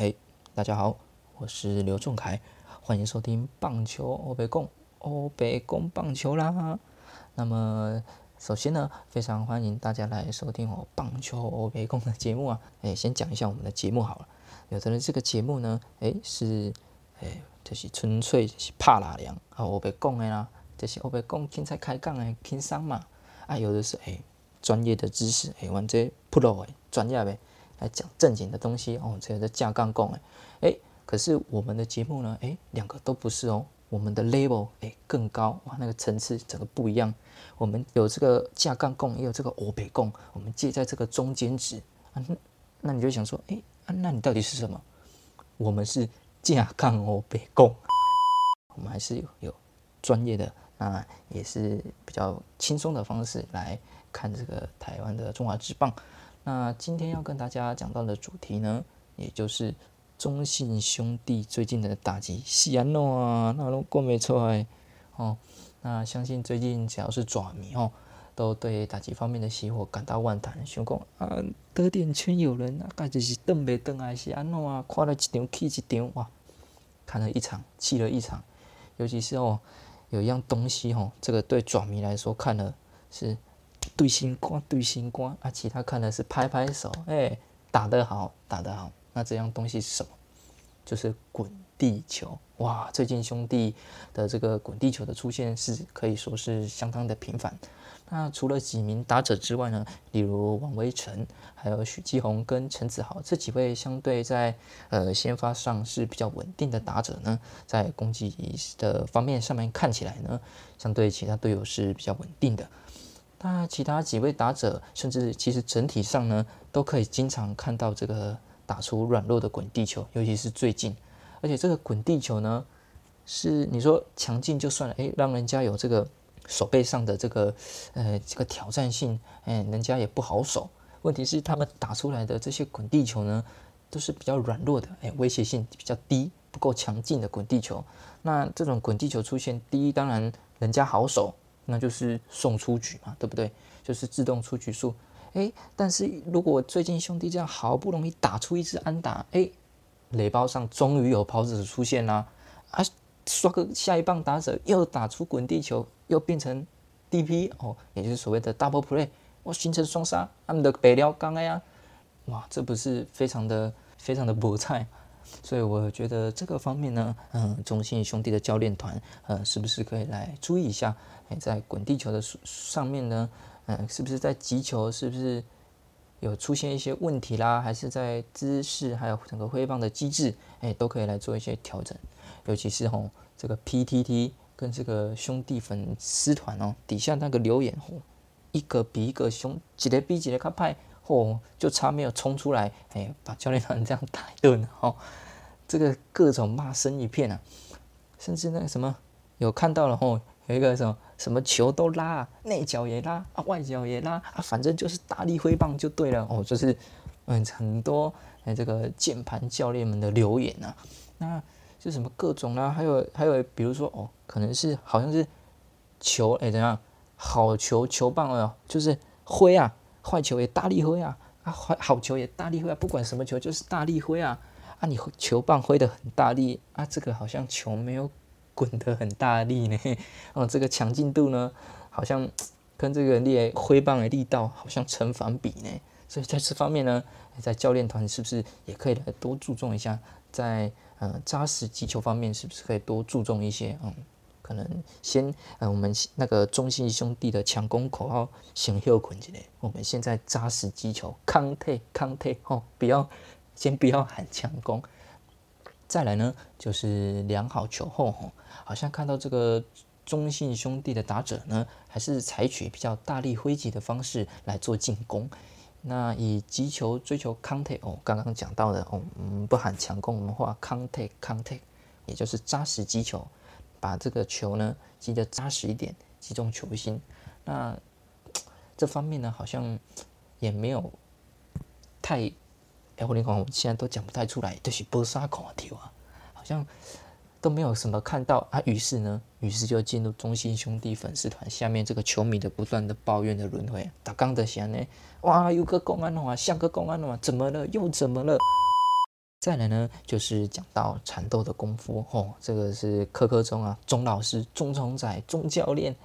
嘿，大家好，我是刘仲凯，欢迎收听棒球欧北共欧北共棒球啦。那么，首先呢，非常欢迎大家来收听我棒球欧北共的节目啊。哎，先讲一下我们的节目好了。有的人这个节目呢，哎是，哎就是纯粹是怕拉凉啊，欧北共的啦，就是欧北共轻才开讲的轻松嘛。啊，有的是哎专业的知识，哎玩这 pro 的专业呗。来讲正经的东西哦，这个架杠杠哎，哎，可是我们的节目呢，哎，两个都不是哦，我们的 level 哎更高哇，那个层次整个不一样。我们有这个架杠杠，也有这个欧北共，我们介在这个中间值啊。那你就想说，哎，那你到底是什么？我们是架杠欧北共，我们还是有有专业的，那也是比较轻松的方式来看这个台湾的中华职棒。那今天要跟大家讲到的主题呢，也就是中信兄弟最近的打击，西安诺啊，那都过没出来哦。那相信最近只要是爪迷哦，都对打击方面的熄火感到万谈。想讲啊，得点圈有人啊，该就是登没登啊，是安诺啊，看了一场气一场哇，看了一场气了一场，尤其是哦，有一样东西哦，这个对爪迷来说看了是。对心光，对心光啊！其他看的是拍拍手，哎，打得好，打得好。那这样东西是什么？就是滚地球哇！最近兄弟的这个滚地球的出现是可以说是相当的频繁。那除了几名打者之外呢？例如王威成，还有许继宏跟陈子豪这几位相对在呃先发上是比较稳定的打者呢，在攻击的方面上面看起来呢，相对其他队友是比较稳定的。那其他几位打者，甚至其实整体上呢，都可以经常看到这个打出软弱的滚地球，尤其是最近，而且这个滚地球呢，是你说强劲就算了，诶，让人家有这个手背上的这个呃这个挑战性，诶，人家也不好守。问题是他们打出来的这些滚地球呢，都是比较软弱的，诶，威胁性比较低，不够强劲的滚地球。那这种滚地球出现，第一当然人家好守。那就是送出局嘛，对不对？就是自动出局数。诶，但是如果最近兄弟这样好不容易打出一支安打，诶，垒包上终于有跑者出现啦，啊，刷个下一棒打者又打出滚地球，又变成 DP 哦，也就是所谓的 double play，哇，形成双杀，他们的北辽刚哎呀，哇，这不是非常的非常的菠菜。所以我觉得这个方面呢，嗯，中信兄弟的教练团，呃，是不是可以来注意一下？哎，在滚地球的上面呢，嗯，是不是在击球是不是有出现一些问题啦？还是在姿势还有整个挥棒的机制，哎，都可以来做一些调整。尤其是吼这个 PTT 跟这个兄弟粉丝团哦，底下那个留言吼，一个比一个凶，几个比几个卡派。哦，就差没有冲出来，哎，把教练团这样打一顿，哦，这个各种骂声一片啊，甚至那个什么有看到了哦，有一个什么什么球都拉，内角也拉啊，外角也拉啊，反正就是大力挥棒就对了哦，就是嗯很多哎这个键盘教练们的留言啊，那就什么各种啊，还有还有比如说哦，可能是好像是球哎怎样好球球棒哦，就是挥啊。坏球也大力挥啊，啊坏好球也大力挥啊，不管什么球就是大力挥啊，啊你球棒挥得很大力啊，这个好像球没有滚得很大力呢，哦这个强劲度呢好像 跟这个力挥棒的力道好像成反比呢，所以在这方面呢，在教练团是不是也可以来多注重一下，在呃扎实击球方面是不是可以多注重一些？嗯。可能先，呃，我们那个中信兄弟的强攻口号先休困起来。我们现在扎实击球，康泰康泰哦，不要先不要喊强攻。再来呢，就是量好球后哦，好像看到这个中信兄弟的打者呢，还是采取比较大力挥击的方式来做进攻。那以击球追求康泰哦，刚刚讲到的哦，嗯，不喊强攻，我们话康泰康泰，也就是扎实击球。把这个球呢击得扎实一点，击中球心。那这方面呢，好像也没有太……哎，我连讲我现在都讲不太出来，就是波沙孔球啊，好像都没有什么看到啊。于是呢，于是就进入中心兄弟粉丝团下面这个球迷的不断的抱怨的轮回。打刚的想呢，哇，有个公安了啊，像个公安了啊，怎么了？又怎么了？再来呢，就是讲到缠斗的功夫哦，这个是科科中啊，钟老师、钟崇仔、钟教练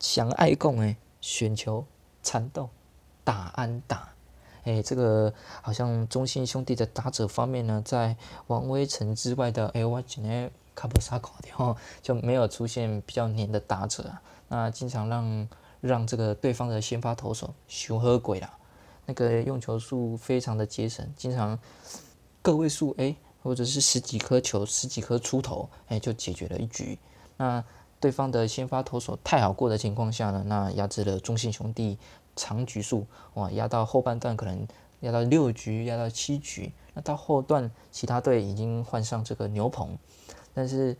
想爱共诶，选球缠斗打安打，哎，这个好像中信兄弟的打者方面呢，在王威成之外的哎，我今天看不啥搞的哦，就没有出现比较黏的打者啊，那经常让让这个对方的先发投手熊和鬼啦，那个用球数非常的节省，经常。个位数哎，或者是十几颗球、十几颗出头哎，就解决了一局。那对方的先发投手太好过的情况下呢，那压制了中信兄弟长局数哇，压到后半段可能压到六局、压到七局。那到后段其他队已经换上这个牛棚，但是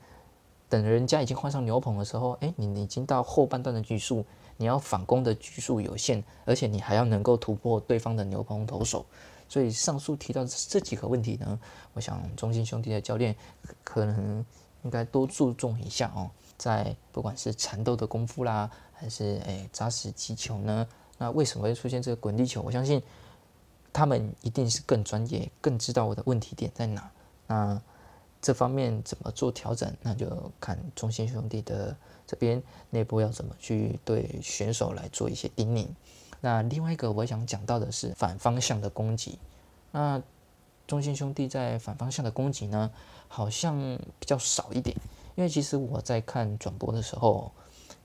等人家已经换上牛棚的时候，哎，你已经到后半段的局数，你要反攻的局数有限，而且你还要能够突破对方的牛棚投手。所以上述提到这几个问题呢，我想中信兄弟的教练可能应该多注重一下哦，在不管是缠斗的功夫啦，还是诶扎实击球呢，那为什么会出现这个滚地球？我相信他们一定是更专业，更知道我的问题点在哪。那这方面怎么做调整，那就看中心兄弟的这边内部要怎么去对选手来做一些叮咛。那另外一个我想讲到的是反方向的攻击。那中心兄弟在反方向的攻击呢，好像比较少一点。因为其实我在看转播的时候，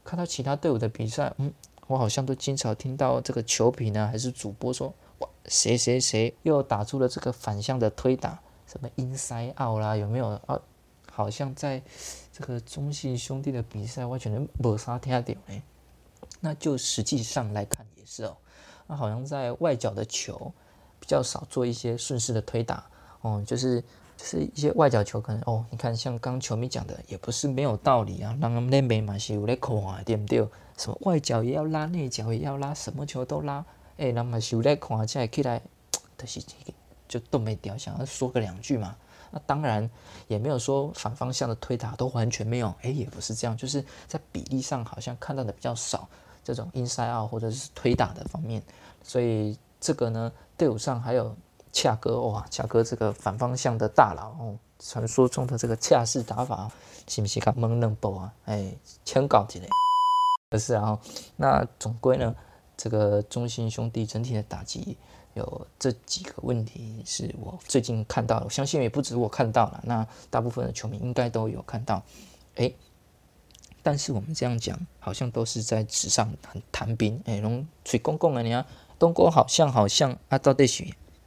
看到其他队伍的比赛，嗯，我好像都经常听到这个球评呢，还是主播说，哇，谁谁谁又打出了这个反向的推打，什么 inside out 啦，有没有啊？好像在这个中信兄弟的比赛，完全没啥听到诶。那就实际上来看也。是哦，那好像在外角的球比较少做一些顺势的推打哦，就是就是一些外角球可能哦，你看像刚球迷讲的也不是没有道理啊，让他们那边嘛是有在看对不对？什么外角也要拉，内角也要拉，什么球都拉，哎，那么是有在看，起来起来 就是就都没掉，想要说个两句嘛。那当然也没有说反方向的推打都完全没有，哎，也不是这样，就是在比例上好像看到的比较少。这种 inside out 或者是推打的方面，所以这个呢，队伍上还有恰哥哇，恰哥这个反方向的大佬哦，传说中的这个恰式打法，是不是卡蒙嫩波啊？哎，全搞起来，不是啊？那总归呢，这个中心兄弟整体的打击有这几个问题，是我最近看到的，我相信也不止我看到了，那大部分的球迷应该都有看到，哎。但是我们这样讲，好像都是在纸上很谈兵，哎，拢吹公公啊，你看东哥好像好像啊，到底是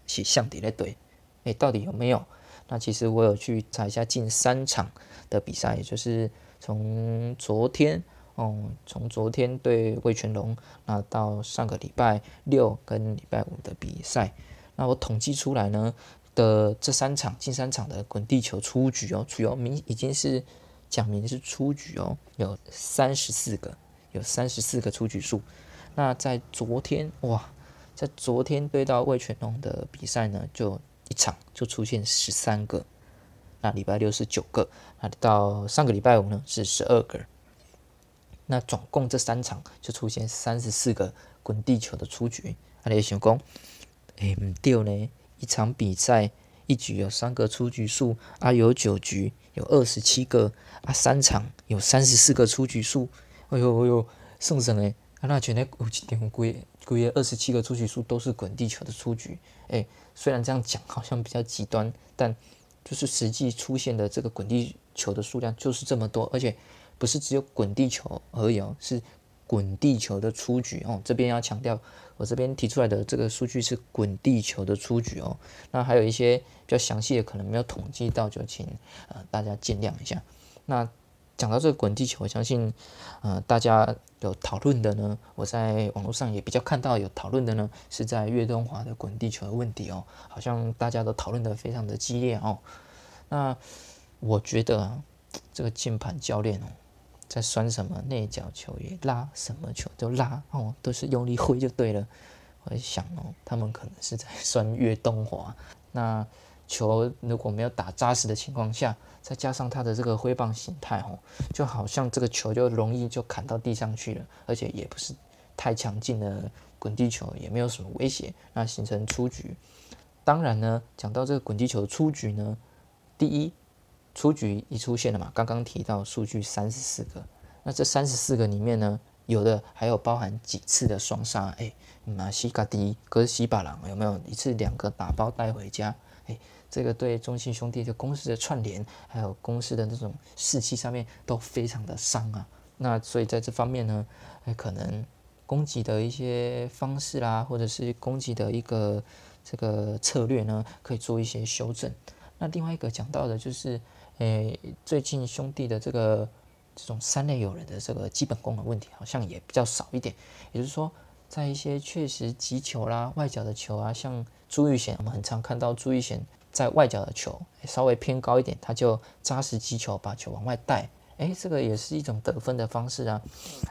是像底的对，哎，到底有没有？那其实我有去查一下近三场的比赛，也就是从昨天哦，从昨天对魏全龙，那到上个礼拜六跟礼拜五的比赛，那我统计出来呢的这三场近三场的滚地球出局哦，主要明已经是。讲明是出局哦，有三十四个，有三十四个出局数。那在昨天哇，在昨天对到魏全龙的比赛呢，就一场就出现十三个。那礼拜六是九个，那到上个礼拜五呢是十二个。那总共这三场就出现三十四个滚地球的出局。阿你想讲，诶，唔对呢，一场比赛一局有三个出局数，啊有九局。有二十七个啊，三场有三十四个出局数，哎呦哎呦，圣神诶！啊，那全台有一点规规约二十七个出局数都是滚地球的出局，哎，虽然这样讲好像比较极端，但就是实际出现的这个滚地球的数量就是这么多，而且不是只有滚地球而已哦，是滚地球的出局哦。这边要强调，我这边提出来的这个数据是滚地球的出局哦，那还有一些。比较详细的可能没有统计到，就请呃大家见谅一下。那讲到这个滚地球，我相信呃大家有讨论的呢，我在网络上也比较看到有讨论的呢，是在岳东华的滚地球的问题哦，好像大家都讨论的非常的激烈哦。那我觉得这个键盘教练哦，在拴什么内角球也拉，什么球都拉哦，都是用力挥就对了。我在想哦，他们可能是在拴岳东华，那。球如果没有打扎实的情况下，再加上他的这个挥棒形态，吼，就好像这个球就容易就砍到地上去了，而且也不是太强劲的滚地球，也没有什么威胁，那形成出局。当然呢，讲到这个滚地球出局呢，第一出局一出现了嘛，刚刚提到数据三十四个，那这三十四个里面呢，有的还有包含几次的双杀，哎，马西嘎迪跟西巴朗有没有一次两个打包带回家？哎，这个对中信兄弟的公司的串联，还有公司的那种士气上面都非常的伤啊。那所以在这方面呢，哎，可能攻击的一些方式啦，或者是攻击的一个这个策略呢，可以做一些修正。那另外一个讲到的就是，诶，最近兄弟的这个这种三类友人的这个基本功的问题，好像也比较少一点。也就是说，在一些确实击球啦、外角的球啊，像朱玉贤，我们很常看到朱玉贤在外角的球稍微偏高一点，他就扎实击球，把球往外带。哎，这个也是一种得分的方式啊。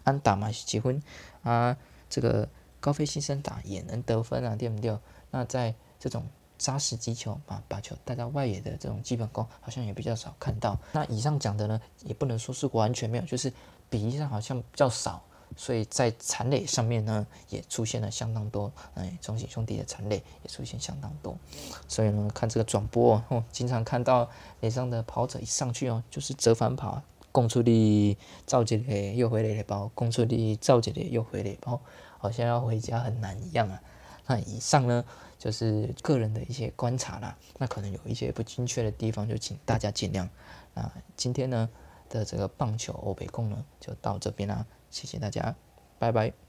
安打嘛，结婚啊，这个高飞先生打也能得分啊，对不对？那在这种扎实击球，把把球带到外野的这种基本功，好像也比较少看到。那以上讲的呢，也不能说是完全没有，就是比例上好像比较少。所以在残垒上面呢，也出现了相当多，哎，中信兄弟的残垒也出现相当多。所以呢，看这个转播哦，经常看到脸上的跑者一上去哦，就是折返跑。攻出力造一个又回来的包，攻出力造一个又回来包，好像要回家很难一样啊。那以上呢，就是个人的一些观察啦。那可能有一些不精确的地方，就请大家见谅。那今天呢的这个棒球欧北共呢，就到这边啦，谢谢大家，拜拜。